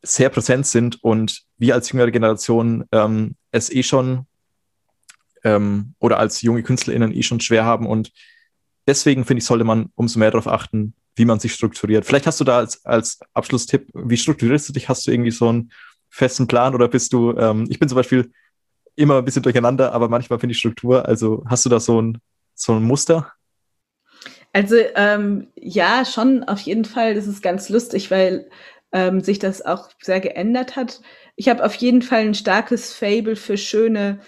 sehr präsent sind und wir als jüngere Generation ähm, es eh schon ähm, oder als junge KünstlerInnen eh schon schwer haben. Und deswegen finde ich, sollte man umso mehr darauf achten, wie man sich strukturiert. Vielleicht hast du da als, als Abschlusstipp, wie strukturierst du dich? Hast du irgendwie so einen festen Plan oder bist du, ähm, ich bin zum Beispiel immer ein bisschen durcheinander, aber manchmal finde ich Struktur. Also hast du da so ein, so ein Muster? Also ähm, ja, schon auf jeden Fall. Das ist ganz lustig, weil ähm, sich das auch sehr geändert hat. Ich habe auf jeden Fall ein starkes Fable für schöne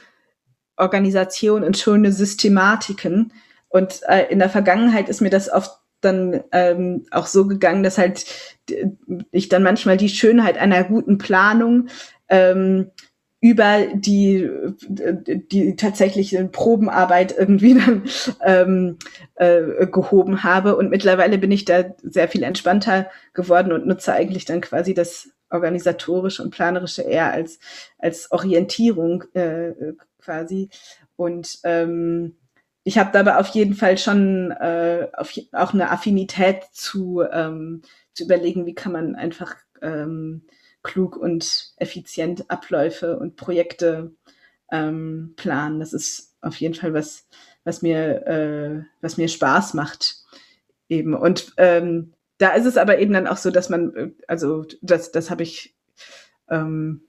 Organisation und schöne Systematiken. Und äh, in der Vergangenheit ist mir das oft dann ähm, auch so gegangen, dass halt ich dann manchmal die Schönheit einer guten Planung ähm, über die, die tatsächliche Probenarbeit irgendwie dann ähm, äh, gehoben habe. Und mittlerweile bin ich da sehr viel entspannter geworden und nutze eigentlich dann quasi das organisatorische und planerische eher als, als Orientierung äh, quasi. Und ähm, ich habe dabei auf jeden Fall schon äh, auf, auch eine Affinität zu, ähm, zu überlegen, wie kann man einfach ähm, klug und effizient Abläufe und Projekte ähm, planen. Das ist auf jeden Fall was, was mir, äh, was mir Spaß macht. Eben. Und ähm, da ist es aber eben dann auch so, dass man, äh, also das, das habe ich ähm,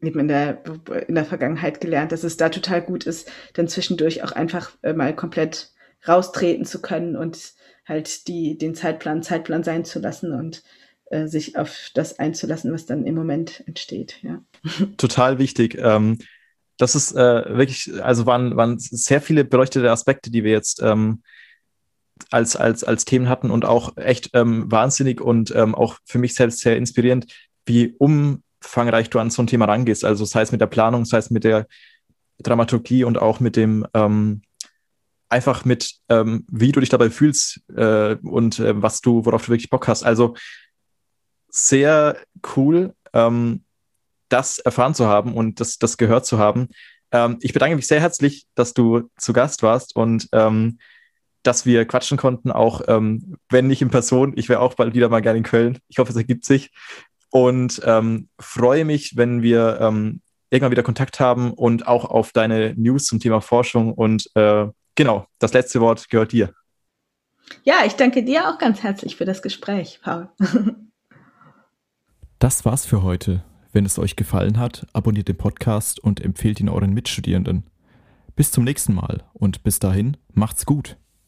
eben in der, in der Vergangenheit gelernt, dass es da total gut ist, dann zwischendurch auch einfach äh, mal komplett raustreten zu können und halt die, den Zeitplan Zeitplan sein zu lassen und sich auf das einzulassen, was dann im Moment entsteht. Ja. [laughs] Total wichtig. Ähm, das ist äh, wirklich, also waren, waren sehr viele beleuchtete Aspekte, die wir jetzt ähm, als, als, als Themen hatten und auch echt ähm, wahnsinnig und ähm, auch für mich selbst sehr inspirierend, wie umfangreich du an so ein Thema rangehst. Also sei es mit der Planung, sei es mit der Dramaturgie und auch mit dem ähm, einfach mit, ähm, wie du dich dabei fühlst äh, und äh, was du, worauf du wirklich Bock hast. Also sehr cool, ähm, das erfahren zu haben und das, das gehört zu haben. Ähm, ich bedanke mich sehr herzlich, dass du zu Gast warst und ähm, dass wir quatschen konnten, auch ähm, wenn nicht in Person. Ich wäre auch bald wieder mal gerne in Köln. Ich hoffe, es ergibt sich. Und ähm, freue mich, wenn wir ähm, irgendwann wieder Kontakt haben und auch auf deine News zum Thema Forschung. Und äh, genau, das letzte Wort gehört dir. Ja, ich danke dir auch ganz herzlich für das Gespräch, Paul. [laughs] Das war's für heute. Wenn es euch gefallen hat, abonniert den Podcast und empfehlt ihn euren Mitstudierenden. Bis zum nächsten Mal und bis dahin macht's gut.